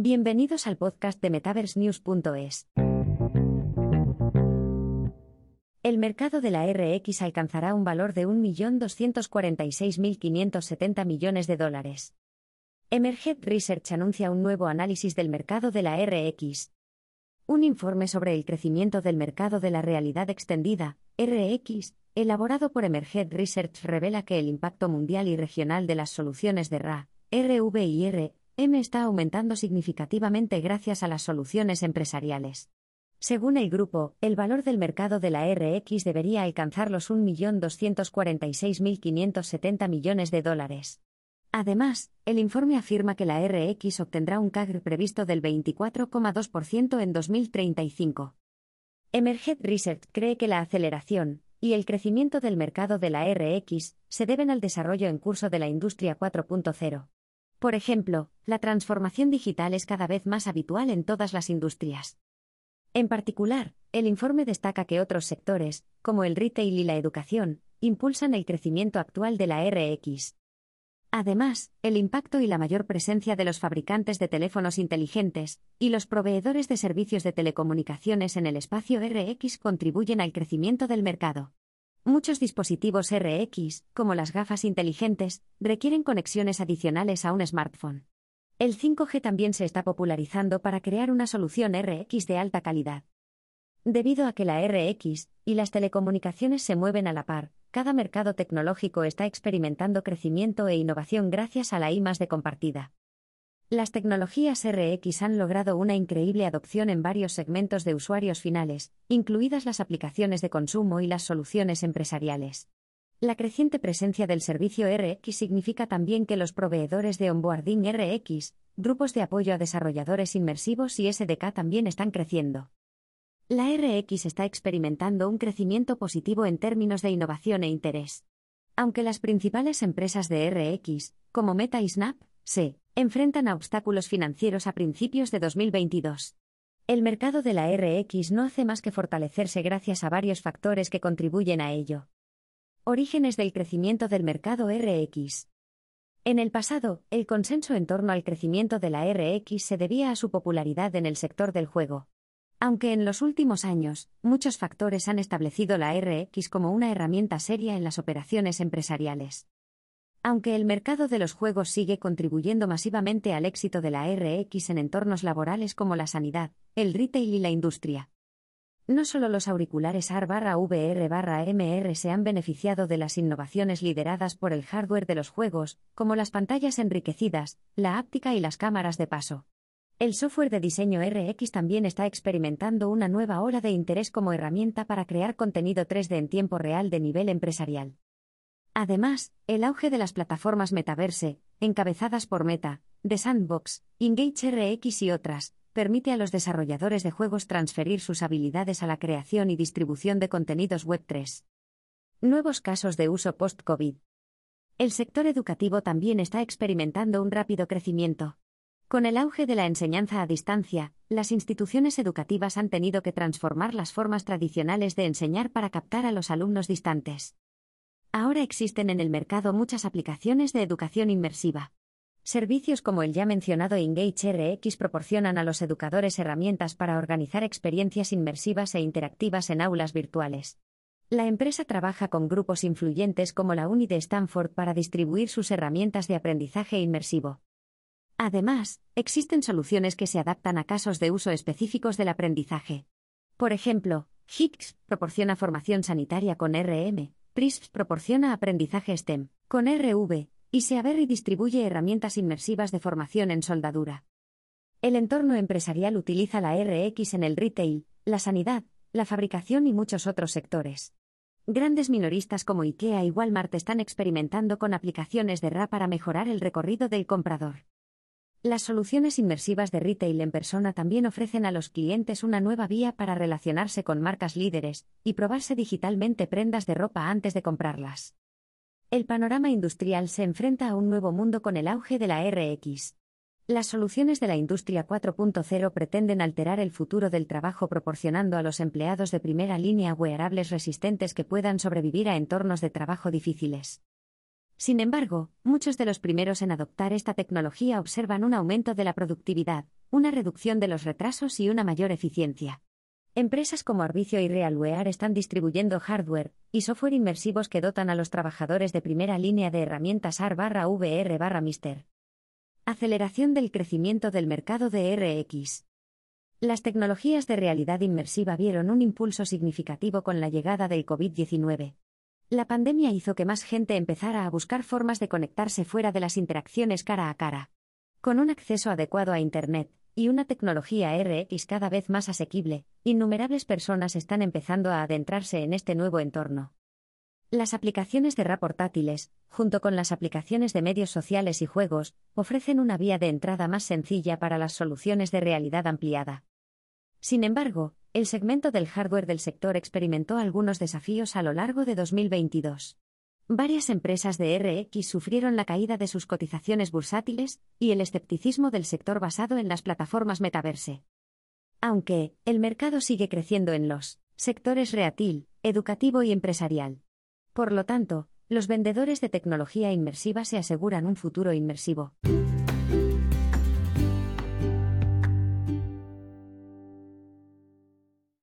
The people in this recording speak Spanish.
Bienvenidos al podcast de MetaverseNews.es. El mercado de la RX alcanzará un valor de 1.246.570 millones de dólares. Emerged Research anuncia un nuevo análisis del mercado de la RX. Un informe sobre el crecimiento del mercado de la realidad extendida, RX, elaborado por Emerged Research revela que el impacto mundial y regional de las soluciones de RA, RV y RM está aumentando significativamente gracias a las soluciones empresariales. Según el grupo, el valor del mercado de la RX debería alcanzar los 1.246.570 millones de dólares. Además, el informe afirma que la RX obtendrá un CAGR previsto del 24,2% en 2035. Emerged Research cree que la aceleración y el crecimiento del mercado de la RX se deben al desarrollo en curso de la industria 4.0. Por ejemplo, la transformación digital es cada vez más habitual en todas las industrias. En particular, el informe destaca que otros sectores, como el retail y la educación, impulsan el crecimiento actual de la RX. Además, el impacto y la mayor presencia de los fabricantes de teléfonos inteligentes y los proveedores de servicios de telecomunicaciones en el espacio RX contribuyen al crecimiento del mercado. Muchos dispositivos RX, como las gafas inteligentes, requieren conexiones adicionales a un smartphone. El 5G también se está popularizando para crear una solución RX de alta calidad. Debido a que la RX y las telecomunicaciones se mueven a la par, cada mercado tecnológico está experimentando crecimiento e innovación gracias a la I de compartida. Las tecnologías RX han logrado una increíble adopción en varios segmentos de usuarios finales, incluidas las aplicaciones de consumo y las soluciones empresariales. La creciente presencia del servicio RX significa también que los proveedores de onboarding RX, grupos de apoyo a desarrolladores inmersivos y SDK también están creciendo. La RX está experimentando un crecimiento positivo en términos de innovación e interés. Aunque las principales empresas de RX, como Meta y Snap, se enfrentan a obstáculos financieros a principios de 2022. El mercado de la RX no hace más que fortalecerse gracias a varios factores que contribuyen a ello. Orígenes del crecimiento del mercado RX. En el pasado, el consenso en torno al crecimiento de la RX se debía a su popularidad en el sector del juego. Aunque en los últimos años, muchos factores han establecido la RX como una herramienta seria en las operaciones empresariales. Aunque el mercado de los juegos sigue contribuyendo masivamente al éxito de la RX en entornos laborales como la sanidad, el retail y la industria. No solo los auriculares AR-VR-MR se han beneficiado de las innovaciones lideradas por el hardware de los juegos, como las pantallas enriquecidas, la áptica y las cámaras de paso. El software de diseño RX también está experimentando una nueva ola de interés como herramienta para crear contenido 3D en tiempo real de nivel empresarial. Además, el auge de las plataformas metaverse, encabezadas por Meta, The Sandbox, Engage RX y otras, permite a los desarrolladores de juegos transferir sus habilidades a la creación y distribución de contenidos Web3. Nuevos casos de uso post-COVID. El sector educativo también está experimentando un rápido crecimiento. Con el auge de la enseñanza a distancia, las instituciones educativas han tenido que transformar las formas tradicionales de enseñar para captar a los alumnos distantes. Ahora existen en el mercado muchas aplicaciones de educación inmersiva. Servicios como el ya mencionado Engage RX proporcionan a los educadores herramientas para organizar experiencias inmersivas e interactivas en aulas virtuales. La empresa trabaja con grupos influyentes como la Uni de Stanford para distribuir sus herramientas de aprendizaje inmersivo. Además, existen soluciones que se adaptan a casos de uso específicos del aprendizaje. Por ejemplo, Higgs proporciona formación sanitaria con RM, PRISP proporciona aprendizaje STEM, con RV, y Seaberry distribuye herramientas inmersivas de formación en soldadura. El entorno empresarial utiliza la RX en el retail, la sanidad, la fabricación y muchos otros sectores. Grandes minoristas como IKEA y Walmart están experimentando con aplicaciones de RA para mejorar el recorrido del comprador. Las soluciones inmersivas de retail en persona también ofrecen a los clientes una nueva vía para relacionarse con marcas líderes y probarse digitalmente prendas de ropa antes de comprarlas. El panorama industrial se enfrenta a un nuevo mundo con el auge de la RX. Las soluciones de la industria 4.0 pretenden alterar el futuro del trabajo proporcionando a los empleados de primera línea wearables resistentes que puedan sobrevivir a entornos de trabajo difíciles. Sin embargo, muchos de los primeros en adoptar esta tecnología observan un aumento de la productividad, una reducción de los retrasos y una mayor eficiencia. Empresas como Arbicio y Realware están distribuyendo hardware y software inmersivos que dotan a los trabajadores de primera línea de herramientas AR/VR/Mister. Aceleración del crecimiento del mercado de RX. Las tecnologías de realidad inmersiva vieron un impulso significativo con la llegada del COVID-19. La pandemia hizo que más gente empezara a buscar formas de conectarse fuera de las interacciones cara a cara. Con un acceso adecuado a Internet y una tecnología RX cada vez más asequible, innumerables personas están empezando a adentrarse en este nuevo entorno. Las aplicaciones de RA portátiles, junto con las aplicaciones de medios sociales y juegos, ofrecen una vía de entrada más sencilla para las soluciones de realidad ampliada. Sin embargo, el segmento del hardware del sector experimentó algunos desafíos a lo largo de 2022. Varias empresas de RX sufrieron la caída de sus cotizaciones bursátiles y el escepticismo del sector basado en las plataformas metaverse. Aunque, el mercado sigue creciendo en los sectores reatil, educativo y empresarial. Por lo tanto, los vendedores de tecnología inmersiva se aseguran un futuro inmersivo.